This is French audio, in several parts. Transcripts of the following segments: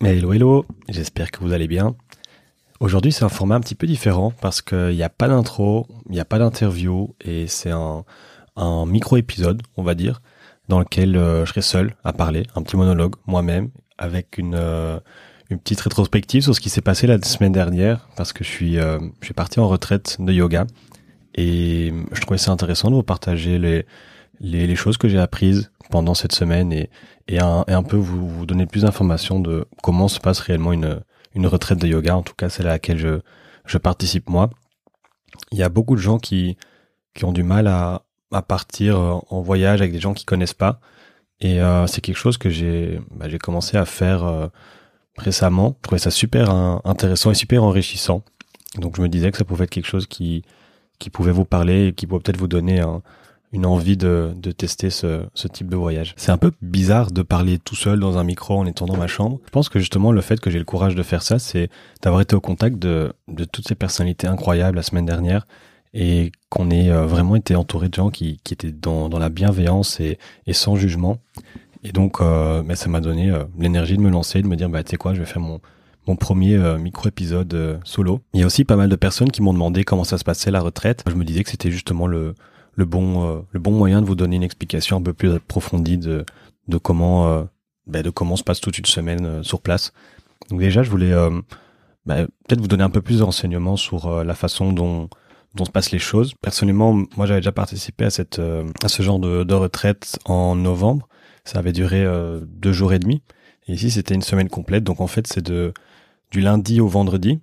Hello hello, j'espère que vous allez bien. Aujourd'hui c'est un format un petit peu différent parce qu'il n'y a pas d'intro, il n'y a pas d'interview et c'est un, micro-épisode, on va dire, dans lequel euh, je serai seul à parler, un petit monologue moi-même, avec une, euh, une petite rétrospective sur ce qui s'est passé la semaine dernière parce que je suis, euh, parti en retraite de yoga et je trouvais ça intéressant de vous partager les, les choses que j'ai apprises pendant cette semaine et, et, un, peu vous, donner plus d'informations de comment se passe réellement une, une retraite de yoga, en tout cas celle à laquelle je, je participe moi. Il y a beaucoup de gens qui, qui ont du mal à, à partir en voyage avec des gens qui connaissent pas. Et euh, c'est quelque chose que j'ai bah, commencé à faire euh, récemment. Je trouvais ça super intéressant et super enrichissant. Donc je me disais que ça pouvait être quelque chose qui qui pouvait vous parler et qui pouvait peut-être vous donner un, une envie de, de tester ce, ce, type de voyage. C'est un peu bizarre de parler tout seul dans un micro en étant dans ma chambre. Je pense que justement le fait que j'ai le courage de faire ça, c'est d'avoir été au contact de, de toutes ces personnalités incroyables la semaine dernière et qu'on ait euh, vraiment été entouré de gens qui, qui étaient dans, dans la bienveillance et, et sans jugement. Et donc, euh, mais ça m'a donné euh, l'énergie de me lancer, de me dire, bah, tu sais quoi, je vais faire mon, mon premier micro-épisode solo. Il y a aussi pas mal de personnes qui m'ont demandé comment ça se passait la retraite. Je me disais que c'était justement le, le bon euh, le bon moyen de vous donner une explication un peu plus approfondie de de comment euh, ben, de comment se passe toute une semaine euh, sur place. Donc déjà, je voulais ben, peut-être vous donner un peu plus de renseignements sur la façon dont dont se passent les choses. Personnellement, moi j'avais déjà participé à cette à ce genre de, de retraite en novembre. Ça avait duré deux jours et demi. Et ici, c'était une semaine complète. Donc en fait, c'est de du lundi au vendredi.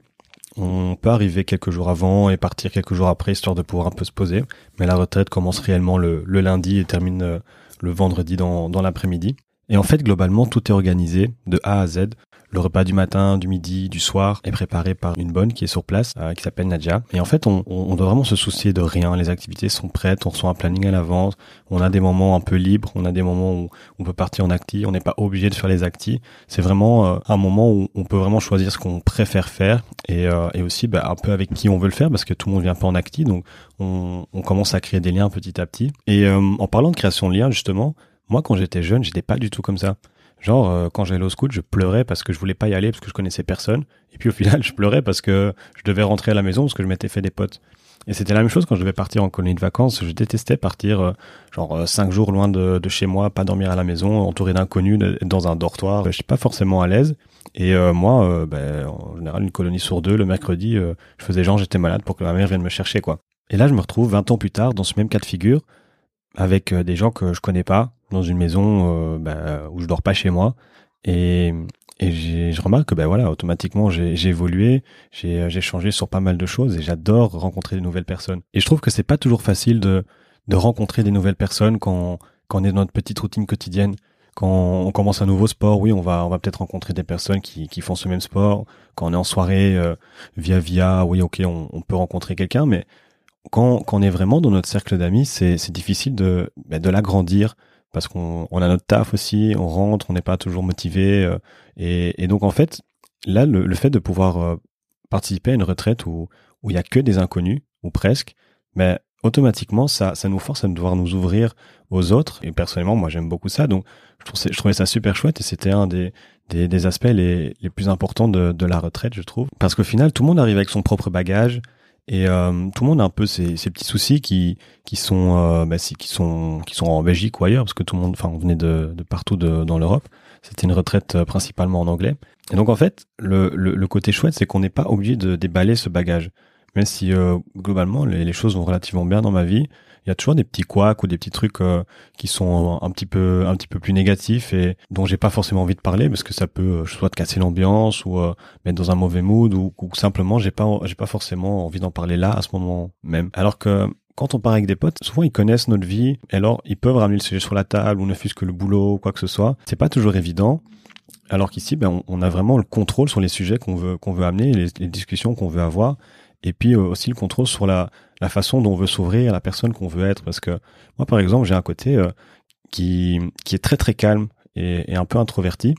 On peut arriver quelques jours avant et partir quelques jours après, histoire de pouvoir un peu se poser. Mais la retraite commence réellement le, lundi et termine euh, le vendredi dans, dans l'après-midi. Et en fait, globalement, tout est organisé de A à Z. Le repas du matin, du midi, du soir est préparé par une bonne qui est sur place, euh, qui s'appelle Nadia. Et en fait, on, on, doit vraiment se soucier de rien. Les activités sont prêtes, on reçoit un planning à l'avance. On a des moments un peu libres, on a des moments où on peut partir en acti. On n'est pas obligé de faire les acti. C'est vraiment euh, un moment où on peut vraiment choisir ce qu'on préfère faire et, euh, et aussi bah, un peu avec qui on veut le faire parce que tout le monde vient pas en acti. Donc, on, on commence à créer des liens petit à petit. Et en parlant de création de liens, justement, moi, quand j'étais jeune, j'étais pas du tout comme ça. Genre, euh, quand j'allais au scout, je pleurais parce que je voulais pas y aller parce que je connaissais personne. Et puis au final, je pleurais parce que je devais rentrer à la maison parce que je m'étais fait des potes. Et c'était la même chose quand je devais partir en colonie de vacances. Je détestais partir, euh, genre, euh, cinq jours loin de, chez moi, pas dormir à la maison, entouré d'inconnus, dans un dortoir. Je suis pas forcément à l'aise. Et moi, ben, en général, une colonie sur deux, le mercredi, je faisais genre j'étais malade pour que ma mère vienne me chercher, quoi. Et là, je me retrouve 20 ans plus tard dans ce même cas de figure, avec des gens que je connais pas, dans une maison euh, bah, où je dors pas chez moi. Et, et je remarque que ben voilà, automatiquement j'ai évolué, j'ai changé sur pas mal de choses et j'adore rencontrer de nouvelles personnes. Et je trouve que c'est pas toujours facile de, de rencontrer des nouvelles personnes quand, quand on est dans notre petite routine quotidienne. Quand on commence un nouveau sport, oui, on va on va peut-être rencontrer des personnes qui, qui font ce même sport. Quand on est en soirée euh, via via, oui, ok, on, on peut rencontrer quelqu'un, mais quand, quand on est vraiment dans notre cercle d'amis, c'est difficile de ben, de l'agrandir, parce qu'on on a notre taf aussi, on rentre, on n'est pas toujours motivé. Euh, et, donc en fait, là, le, fait de pouvoir euh, participer à une retraite où où il y a que des inconnus ou presque, mais automatiquement ça ça nous force à devoir nous ouvrir aux autres. Et personnellement, moi j'aime beaucoup ça, donc je trouvais, ça super chouette et c'était un des, des, aspects les, les plus importants de la retraite, je trouve, parce qu'au final tout le monde arrive avec son propre bagage. Et euh, tout le monde a un peu ces, ces petits soucis qui qui sont euh, bah, qui sont qui sont en Belgique ou ailleurs parce que tout le monde, enfin, on venait de, de partout de, dans l'Europe. C'était une retraite euh, principalement en anglais. Et donc en fait, le, le, le côté chouette, c'est qu'on n'est pas obligé de déballer ce bagage. Même si euh, globalement les, les, choses vont relativement bien dans ma vie, il y a toujours des petits couacs ou des petits trucs euh, qui sont un petit peu un petit peu plus négatifs et dont j'ai pas forcément envie de parler parce que ça peut euh, soit te casser l'ambiance ou euh, mettre dans un mauvais mood ou, ou simplement j'ai pas j'ai pas forcément envie d'en parler là à ce moment même. Alors que quand on part avec des potes, souvent ils connaissent notre vie, et alors ils peuvent ramener le sujet sur la table ou ne fût-ce que le boulot ou quoi que ce soit. C'est pas toujours évident. Alors qu'ici, ben, on, a vraiment le contrôle sur les sujets qu'on veut qu'on veut amener, les, les discussions qu'on veut avoir, et puis aussi le contrôle sur la la façon dont on veut s'ouvrir, la personne qu'on veut être. Parce que moi, par exemple, j'ai un côté euh, qui qui est très très calme et, et un peu introverti,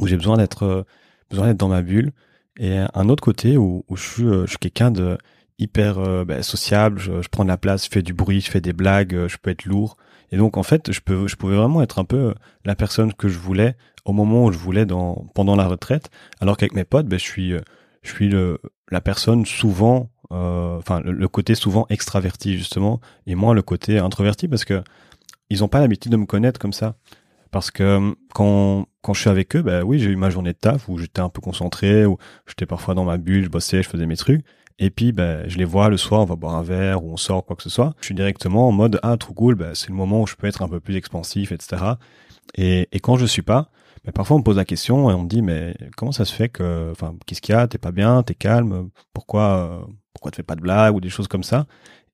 où j'ai besoin d'être euh, besoin d'être dans ma bulle, et un autre côté où, je suis euh, je suis quelqu'un de hyper ben, sociable, je, prends de la place, je fais du bruit, je fais des blagues, je peux être lourd. Et donc en fait, je peux, je pouvais vraiment être un peu la personne que je voulais au moment où je voulais dans pendant la retraite, alors qu'avec mes potes, ben je suis, je suis le, la personne souvent, euh, enfin le, côté souvent extraverti justement, et moi le côté introverti parce que ils ont pas l'habitude de me connaître comme ça. Parce que quand, quand je suis avec eux, ben oui, j'ai eu ma journée de taf où j'étais un peu concentré, où j'étais parfois dans ma bulle, je bossais, je faisais mes trucs. Et puis, ben, je les vois le soir, on va boire un verre ou on sort, quoi que ce soit. Je suis directement en mode, ah, trop cool, ben, c'est le moment où je peux être un peu plus expansif, etc. Et, et quand je suis pas, ben, parfois on me pose la question et on me dit, mais comment ça se fait que, enfin, qu'est-ce qu'il y a, t'es pas bien, t'es calme, pourquoi, pourquoi tu fais pas de blagues ou des choses comme ça?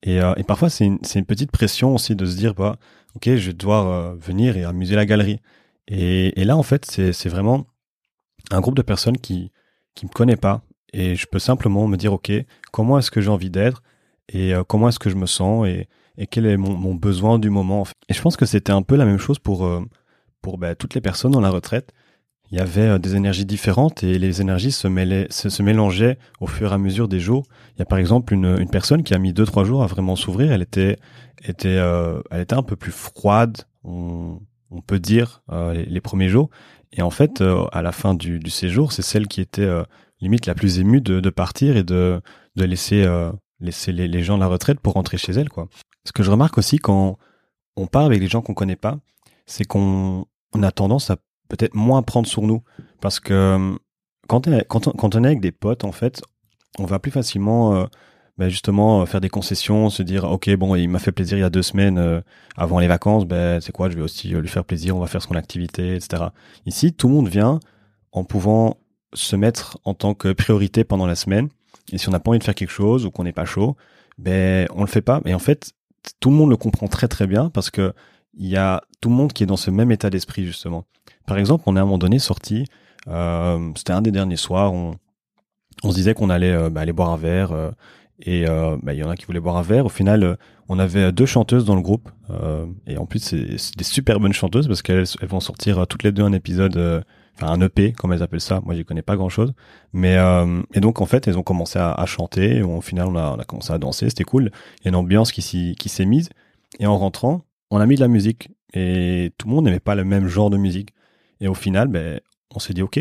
Et, euh, et parfois, c'est une, une, petite pression aussi de se dire, bah, ok, je vais devoir euh, venir et amuser la galerie. Et, et là, en fait, c'est vraiment un groupe de personnes qui qui me connaît pas et je peux simplement me dire, ok, comment est-ce que j'ai envie d'être? Et euh, comment est-ce que je me sens? Et, et quel est mon, mon, besoin du moment. Et je pense que c'était un peu la même chose pour pour bah, toutes les personnes dans la retraite il y avait euh, des énergies différentes et les énergies se, mêlaient, se, mélangeaient au fur et à mesure des jours. Il y a par exemple une, personne qui a mis deux trois jours à vraiment s'ouvrir. Elle était était euh, elle était un peu plus froide, on, peut dire euh, les, premiers jours. Et en fait, à la fin du, séjour, c'est celle qui était limite la plus émue de, partir et de de laisser laisser les, gens de la retraite pour rentrer chez elle quoi. Ce que je remarque aussi quand on parle avec les gens qu'on connaît pas, c'est qu'on on a tendance à peut-être moins prendre sur nous. Parce que euh, quand, on, est avec des potes, en fait, on va plus facilement euh, ben justement euh, faire des concessions, se dire ok bon il m'a fait plaisir il y a deux semaines avant les vacances, ben c'est quoi je vais aussi lui faire plaisir, on va faire son activité, etc. Ici tout le monde vient en pouvant se mettre en tant que priorité pendant la semaine. Et si on n'a pas envie de faire quelque chose ou qu'on n'est pas chaud, ben on le fait pas. Mais en fait tout le monde le comprend très très bien parce que il y a tout le monde qui est dans ce même état d'esprit justement. Par exemple, on est à un moment donné sorti, euh, c'était un des derniers soirs, on, on se disait qu'on allait euh, bah, aller boire un verre, euh, et bah, il y en a qui voulaient boire un verre. Au final, on avait deux chanteuses dans le groupe, et en plus c'est des super bonnes chanteuses parce qu'elles elles vont sortir toutes les deux un épisode, enfin un EP comme elles appellent ça. Moi, j'y connais pas grand chose, mais et donc en fait, elles ont commencé à, à chanter. Et au final, on a, on a commencé à danser, c'était cool. Il y a une ambiance qui qui s'est mise. Et en rentrant, on a mis de la musique et tout le monde n'aimait pas le même genre de musique. Et au final, ben, on s'est dit, OK,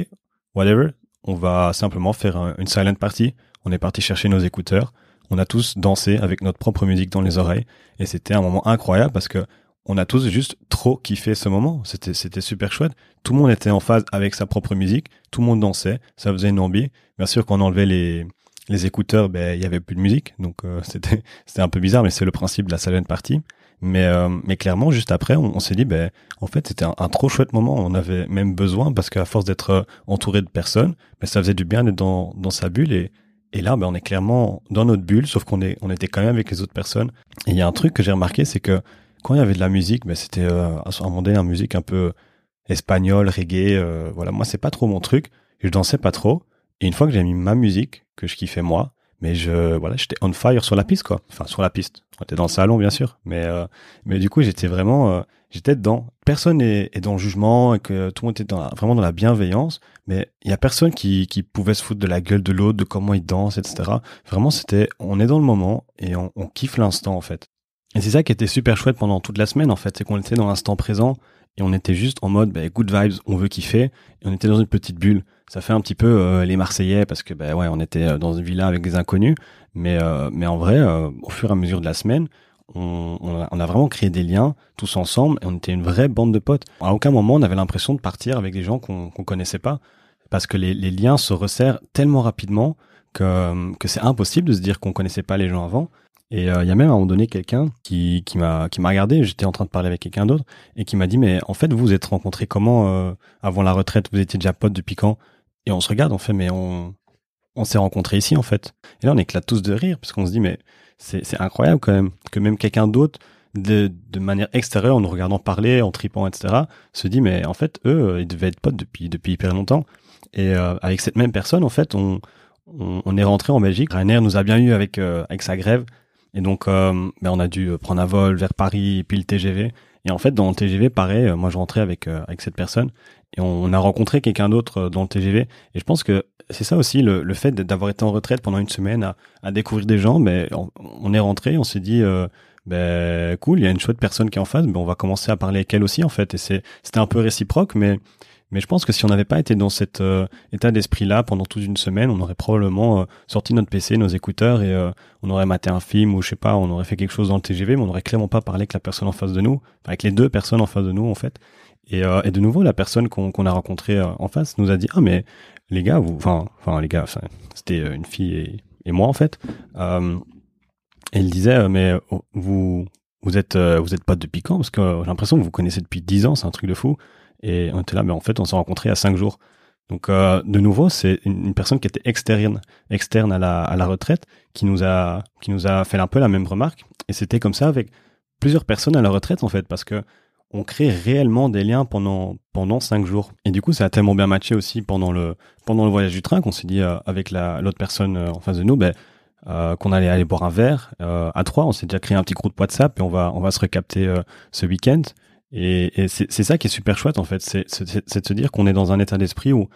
whatever, on va simplement faire une silent party. On est parti chercher nos écouteurs. On a tous dansé avec notre propre musique dans les oreilles. Et c'était un moment incroyable parce que on a tous juste trop kiffé ce moment. C'était, super chouette. Tout le monde était en phase avec sa propre musique. Tout le monde dansait. Ça faisait une ambiance. Bien sûr, quand on enlevait les, les écouteurs, ben, il y avait plus de musique. Donc, euh, c'était, c'était un peu bizarre, mais c'est le principe de la silent party. Mais, euh, mais clairement, juste après, on, s'est dit, ben, en fait, c'était un, trop chouette moment. On avait même besoin parce qu'à force d'être euh, entouré de personnes, ben, ça faisait du bien d'être dans, dans sa bulle. Et, et là, ben, on est clairement dans notre bulle, sauf qu'on est, on était quand même avec les autres personnes. Et il y a un truc que j'ai remarqué, c'est que quand il y avait de la musique, ben, c'était euh, à un moment donné, une musique un peu espagnole, reggae. Euh, voilà, moi, c'est pas trop mon truc. Je dansais pas trop. Et une fois que j'ai mis ma musique, que je kiffais moi, mais je voilà j'étais on fire sur la piste quoi. Enfin sur la piste. On était dans le salon bien sûr. Mais euh, mais du coup j'étais vraiment euh, j'étais dedans. Personne est, est, dans le jugement et que tout le monde était dans vraiment dans la bienveillance. Mais il y a personne qui qui pouvait se foutre de la gueule de l'autre de comment il danse etc vraiment c'était on est dans le moment et on, on kiffe l'instant en fait. Et c'est ça qui était super chouette pendant toute la semaine en fait. C'est qu'on était dans l'instant présent et on était juste en mode bah, good vibes on veut kiffer. Et on était dans une petite bulle ça fait un petit peu euh, les Marseillais parce que ben ouais, on était euh, dans une villa avec des inconnus, mais euh, mais en vrai, au fur et à mesure de la semaine, on, on, a, vraiment créé des liens tous ensemble et on était une vraie bande de potes. À aucun moment on avait l'impression de partir avec des gens qu'on qu'on connaissait pas parce que les, les liens se resserrent tellement rapidement que que c'est impossible de se dire qu'on connaissait pas les gens avant. Et il y a même à un moment donné quelqu'un qui, qui m'a qui m'a regardé, j'étais en train de parler avec quelqu'un d'autre et qui m'a dit mais en fait vous vous êtes rencontrés comment avant la retraite, vous étiez déjà potes depuis quand? Et on se regarde, on fait, mais on, on s'est rencontrés ici, en fait. Et là, on éclate tous de rire, parce qu'on se dit, mais c'est incroyable quand même, que même quelqu'un d'autre, de, de manière extérieure, en nous regardant parler, en tripant, etc., se dit, mais en fait, eux, ils devaient être potes depuis, depuis hyper longtemps. Et euh, avec cette même personne, en fait, on, on, est rentré en Belgique. Ryanair nous a bien eu avec, euh, avec sa grève. Et donc, euh, ben, on a dû prendre un vol vers Paris, puis le TGV. Et en fait, dans le TGV, pareil, moi, je rentrais avec, avec cette personne et on, a rencontré quelqu'un d'autre euh, dans le TGV. Et je pense que c'est ça aussi le, le fait d'avoir été en retraite pendant une semaine à, à découvrir des gens. Mais on, est rentré, on s'est dit, euh, ben cool, il y a une chouette personne qui est en face, ben on va commencer à parler avec elle aussi en fait. Et c'est c'était un peu réciproque, mais mais je pense que si on n'avait pas été dans cet euh, état d'esprit-là pendant toute une semaine, on aurait probablement euh, sorti notre PC, nos écouteurs et euh, on aurait maté un film ou je sais pas, on aurait fait quelque chose dans le TGV, mais on n'aurait clairement pas parlé avec la personne en face de nous, avec les deux personnes en face de nous en fait. Et, de nouveau, la personne qu'on a rencontrée en face nous a dit ah mais les gars, vous, enfin, enfin les gars, c'était une fille et, moi en fait. Il disait mais vous vous êtes vous êtes pas depuis quand Parce que j'ai l'impression que vous connaissez depuis dix ans, c'est un truc de fou. Et on était là, mais en fait, on s'est rencontrés à cinq jours. Donc, euh, de nouveau, c'est une, personne qui était externe, externe à la, à la retraite, qui nous a, qui nous a fait un peu la même remarque. Et c'était comme ça avec plusieurs personnes à la retraite, en fait, parce que on crée réellement des liens pendant pendant cinq jours. Et du coup, ça a tellement bien matché aussi pendant le pendant le voyage du train qu'on s'est dit euh, avec la l'autre personne euh, en face de nous, ben qu'on allait aller boire un verre à trois. On s'est déjà créé un petit groupe WhatsApp et on va on va se recapter ce week-end. Et, et c'est ça qui est super chouette en fait, c'est de se dire qu'on est dans un état d'esprit où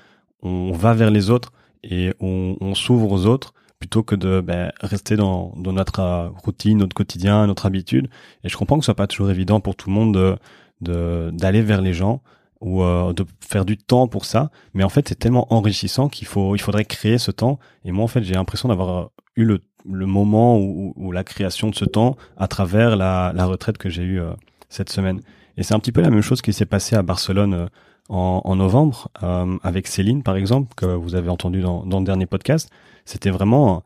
on va vers les autres et on, on s'ouvre aux autres plutôt que de ben, rester dans, dans, notre euh, routine, notre quotidien, notre habitude. Et je comprends que ce soit pas toujours évident pour tout le monde de d'aller vers les gens ou euh, de faire du temps pour ça. Mais en fait, c'est tellement enrichissant qu'il faut, il faudrait créer ce temps. Et moi, en fait, j'ai l'impression d'avoir eu le, le moment où, la création de ce temps à travers la, la retraite que j'ai eue euh, cette semaine. Et c'est un petit peu la même chose qui s'est passé à Barcelone euh, en, novembre euh, avec Céline, par exemple, que vous avez entendu dans, le dernier podcast. C'était vraiment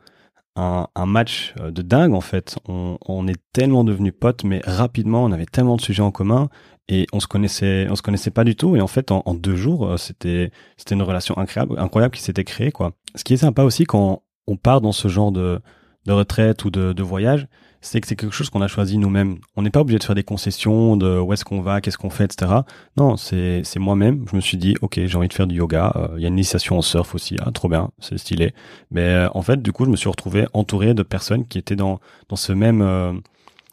un, match euh, de dingue en fait. On, est tellement devenus potes, mais rapidement, on avait tellement de sujets en commun et on se connaissait, on se connaissait pas du tout. Et en fait, en, deux jours, c'était c'était une relation incroyable, incroyable qui s'était créée quoi. Ce qui est sympa aussi quand on part dans ce genre de de retraite ou de voyage, c'est que c'est quelque chose qu'on a choisi nous-mêmes. On n'est pas obligé de faire des concessions de où est-ce qu'on va, qu'est-ce qu'on fait, etc. Non, c'est moi-même. Je me suis dit, ok, j'ai envie de faire du yoga. Euh, il y a une initiation en surf aussi. Ah, trop bien, c'est stylé. Mais euh, en fait, du coup, je me suis retrouvé entouré de personnes qui étaient dans dans ce même euh,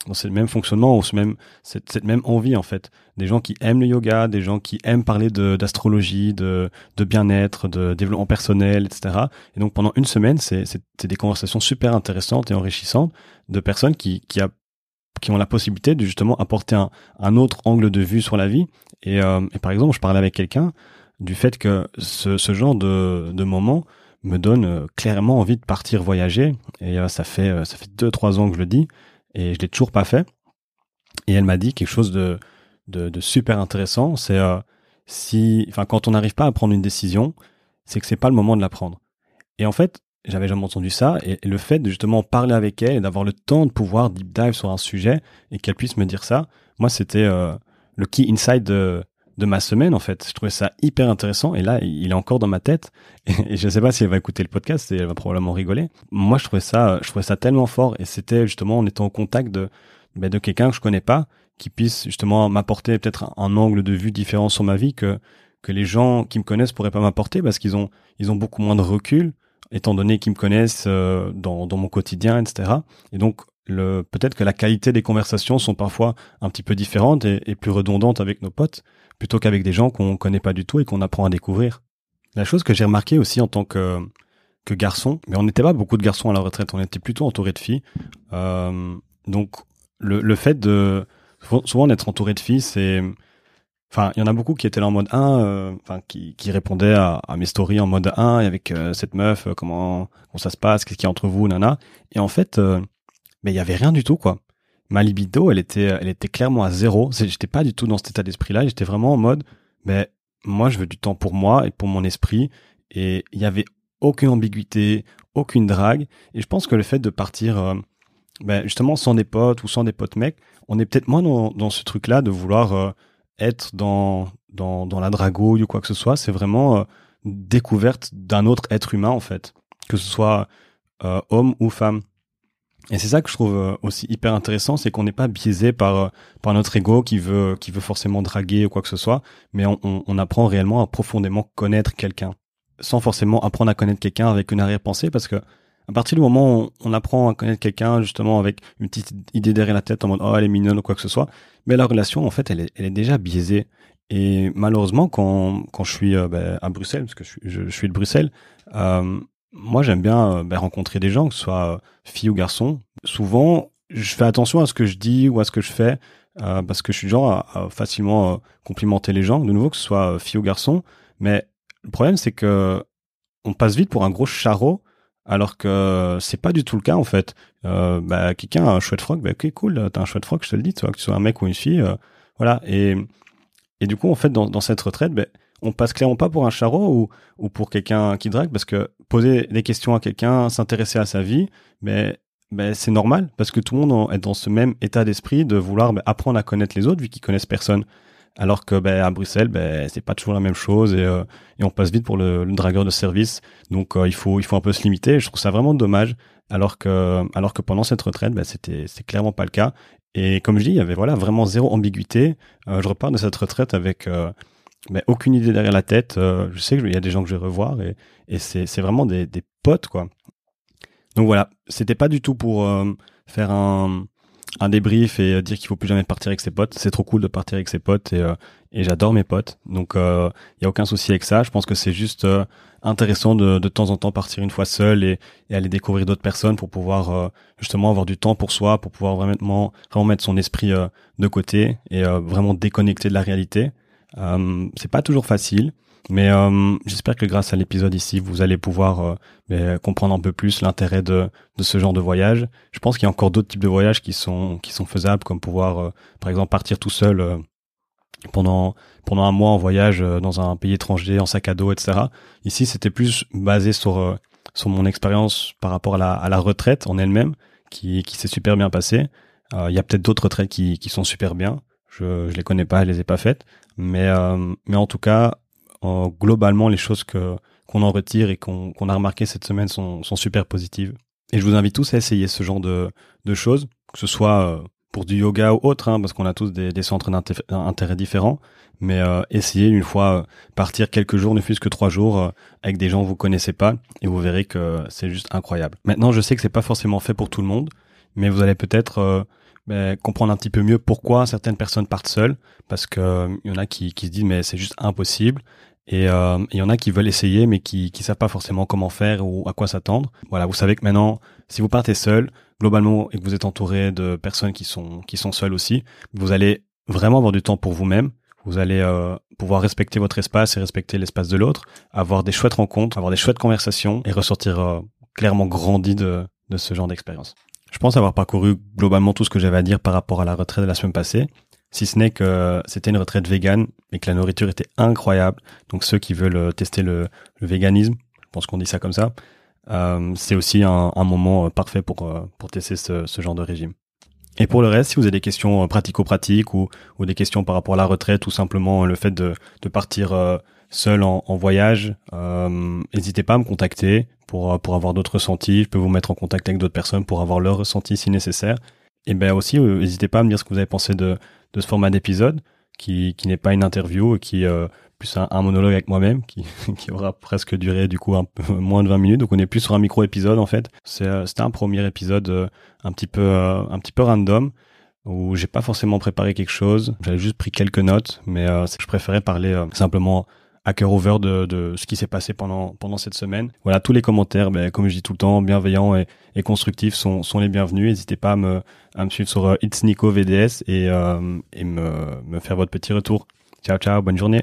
dans ce même fonctionnement ou ce même cette, même envie en fait. Des gens qui aiment le yoga des gens qui aiment parler d'astrologie de de bien-être de développement personnel etc et donc pendant une semaine c'est des conversations super intéressantes et enrichissantes de personnes qui qui a qui ont la possibilité de justement apporter un, un autre angle de vue sur la vie. Et, euh, et par exemple je parlais avec quelqu'un du fait que ce, ce genre de, de moment me donne euh, clairement envie de partir voyager. Et euh, ça fait ça fait deux trois ans que je le dis et je l'ai toujours pas fait. Et elle m'a dit quelque chose de, super intéressant, c'est euh, si, enfin, quand on n'arrive pas à prendre une décision, c'est que c'est pas le moment de la prendre. Et en fait, j'avais jamais entendu ça, et, le fait de justement parler avec elle et d'avoir le temps de pouvoir deep dive sur un sujet et qu'elle puisse me dire ça, moi, c'était euh, le key inside de, de ma semaine en fait. Je trouvais ça hyper intéressant et là il est encore dans ma tête et, je sais pas si elle va écouter le podcast et elle va probablement rigoler. Moi je trouvais ça je trouvais ça tellement fort et c'était justement en étant en contact de ben, de quelqu'un que je connais pas qui puisse justement m'apporter peut-être un, angle de vue différent sur ma vie que que les gens qui me connaissent pourraient pas m'apporter parce qu'ils ont ils ont beaucoup moins de recul étant donné qu'ils me connaissent euh, dans dans mon quotidien etc. Et donc le peut-être que la qualité des conversations sont parfois un petit peu différentes et plus redondantes avec nos potes plutôt qu'avec des gens qu'on connaît pas du tout et qu'on apprend à découvrir. La chose que j'ai remarqué aussi en tant que, que garçon, mais on n'était pas beaucoup de garçons à la retraite, on était plutôt entouré de filles. Euh, donc le, le fait de souvent d'être entouré de filles, c'est Enfin, il y en a beaucoup qui étaient là en mode 1, euh, enfin qui, qui répondaient à, à, mes stories en mode 1 et avec euh, cette meuf, euh, comment, comment ça se passe, qu'est-ce qu'il y a entre vous, nana. Et en fait, mais il y avait rien du tout quoi ma libido, elle était, clairement à zéro. J'étais pas du tout dans cet état d'esprit-là. J'étais vraiment en mode, mais moi, je veux du temps pour moi et pour mon esprit. Et il y avait aucune ambiguïté, aucune drague. Et je pense que le fait de partir, euh, ben, justement, sans des potes ou sans des potes mecs, on est peut-être moins dans, ce truc-là de vouloir euh, être dans la dragouille ou quoi que ce soit. C'est vraiment euh, découverte d'un autre être humain, en fait. Que ce soit homme ou femme. Et c'est ça que je trouve euh, aussi hyper intéressant, c'est qu'on n'est pas biaisé par euh, par notre ego qui veut qui veut forcément draguer ou quoi que ce soit, mais on, on, on apprend réellement à profondément connaître quelqu'un, sans forcément apprendre à connaître quelqu'un avec une arrière-pensée, parce que à partir du moment où on, apprend à connaître quelqu'un justement avec une petite idée derrière la tête en mode oh elle est mignonne ou quoi que ce soit, mais la relation en fait elle est, elle est déjà biaisée. Et malheureusement quand quand je suis euh, ben, à Bruxelles, parce que je suis, je, suis de Bruxelles, euh, moi, j'aime bien euh, ben, rencontrer des gens, que ce soit euh, filles ou garçons. Souvent, je fais attention à ce que je dis ou à ce que je fais euh, parce que je suis genre à, facilement euh, complimenter les gens, de nouveau que ce soit fille ou garçon. Mais le problème, c'est que on passe vite pour un gros charreau, alors que c'est pas du tout le cas en fait. bah, quelqu'un a un chouette froc, bah ok cool, t'as un chouette froc, je te le dis, tu que tu sois un mec ou une fille, voilà. Et et du coup, en fait, dans, dans cette retraite, ben, on passe clairement pas pour un charreau ou, ou pour quelqu'un qui drague, parce que poser des questions à quelqu'un, s'intéresser à sa vie, mais c'est normal parce que tout le monde est dans ce même état d'esprit de vouloir ben, apprendre à connaître les autres vu qu'ils connaissent personne. Alors que ben, à Bruxelles, ben, c'est pas toujours la même chose et, euh, on passe vite pour le, dragueur de service. Donc euh, il faut il faut un peu se limiter. Je trouve ça vraiment dommage. Alors que pendant cette retraite, ben, c'était clairement pas le cas. Et comme je dis, il y avait vraiment zéro ambiguïté. Euh, je repars de cette retraite avec ben, aucune idée derrière la tête. je sais qu'il y a des gens que je vais revoir et, et c'est vraiment des, des potes quoi. Donc voilà, c'était pas du tout pour euh, faire un, un débrief et euh, dire qu'il faut plus jamais partir avec ses potes. C'est trop cool de partir avec ses potes et, euh, et j'adore mes potes. Donc il euh, y a aucun souci avec ça. Je pense que c'est juste intéressant de, de temps en temps partir une fois seul et, et aller découvrir d'autres personnes pour pouvoir justement avoir du temps pour soi, pour pouvoir vraiment vraiment mettre son esprit de côté et vraiment déconnecter de la réalité. C'est pas toujours facile. Mais euh, j'espère que grâce à l'épisode ici, vous allez pouvoir euh, comprendre un peu plus l'intérêt de, ce genre de voyage. Je pense qu'il y a encore d'autres types de voyages qui sont faisables, comme pouvoir, euh, par exemple, partir tout seul pendant un mois en voyage dans un pays étranger en sac à dos, etc. Ici, c'était plus basé sur mon expérience par rapport à la, retraite en elle-même, qui s'est super bien passée. Il y a peut-être d'autres retraites qui sont super bien. Je je les connais pas, je les ai pas faites, mais mais en tout cas globalement, les choses que qu'on en retire et qu'on a remarqué cette semaine sont, sont super positives. Et je vous invite tous à essayer ce genre de, de choses, que ce soit euh, pour du yoga ou autre, hein, parce qu'on a tous des, des centres d'intérêt différents. Mais euh, essayez une fois euh, partir quelques jours, ne fût-ce que trois jours, avec des gens que vous connaissez pas, et vous verrez que c'est juste incroyable. Maintenant, je sais que c'est pas forcément fait pour tout le monde, mais vous allez peut-être ben, comprendre un petit peu mieux pourquoi certaines personnes partent seules, parce que il y en a qui, qui se disent mais c'est juste impossible. Et euh, il y en a qui veulent essayer, mais qui qui savent pas forcément comment faire ou à quoi s'attendre. Voilà, vous savez que maintenant, si vous partez seul, globalement, et que vous êtes entouré de personnes qui sont qui sont seules aussi, vous allez vraiment avoir du temps pour vous-même. Vous allez euh, pouvoir respecter votre espace et respecter l'espace de l'autre, avoir des chouettes rencontres, avoir des chouettes conversations et ressortir euh, clairement grandi de de ce genre d'expérience. Je pense avoir parcouru globalement tout ce que j'avais à dire par rapport à la retraite de la semaine passée si ce n'est que c'était une retraite végane et que la nourriture était incroyable. Donc ceux qui veulent euh, tester le, véganisme, je pense qu'on dit ça comme ça, euh, c'est aussi un, moment euh, parfait pour, pour tester ce, ce, genre de régime. Et pour le reste, si vous avez des questions pratico-pratiques ou, ou, des questions par rapport à la retraite ou simplement le fait de, de partir seul en, en voyage, n'hésitez pas à me contacter pour, pour avoir d'autres ressentis. Je peux vous mettre en contact avec d'autres personnes pour avoir leur ressenti si nécessaire. Et ben aussi, n'hésitez pas à me dire ce que vous avez pensé de, de ce format d'épisode, qui, qui n'est pas une interview, qui euh, plus un, monologue avec moi-même, qui, qui aura presque duré du coup un peu moins de 20 minutes. Donc on est plus sur un micro-épisode en fait. Euh, c'était un premier épisode euh, un petit peu euh, un petit peu random où j'ai pas forcément préparé quelque chose. J'avais juste pris quelques notes, mais je préférais parler simplement à cœur ouvert de, de ce qui s'est passé pendant pendant cette semaine. Voilà, tous les commentaires, ben, comme je dis tout le temps, bienveillants et, et constructifs sont, sont les bienvenus. N'hésitez pas à me, à me suivre sur euh, It's Nico VDS et, euh, et me, me faire votre petit retour. Ciao, ciao, bonne journée.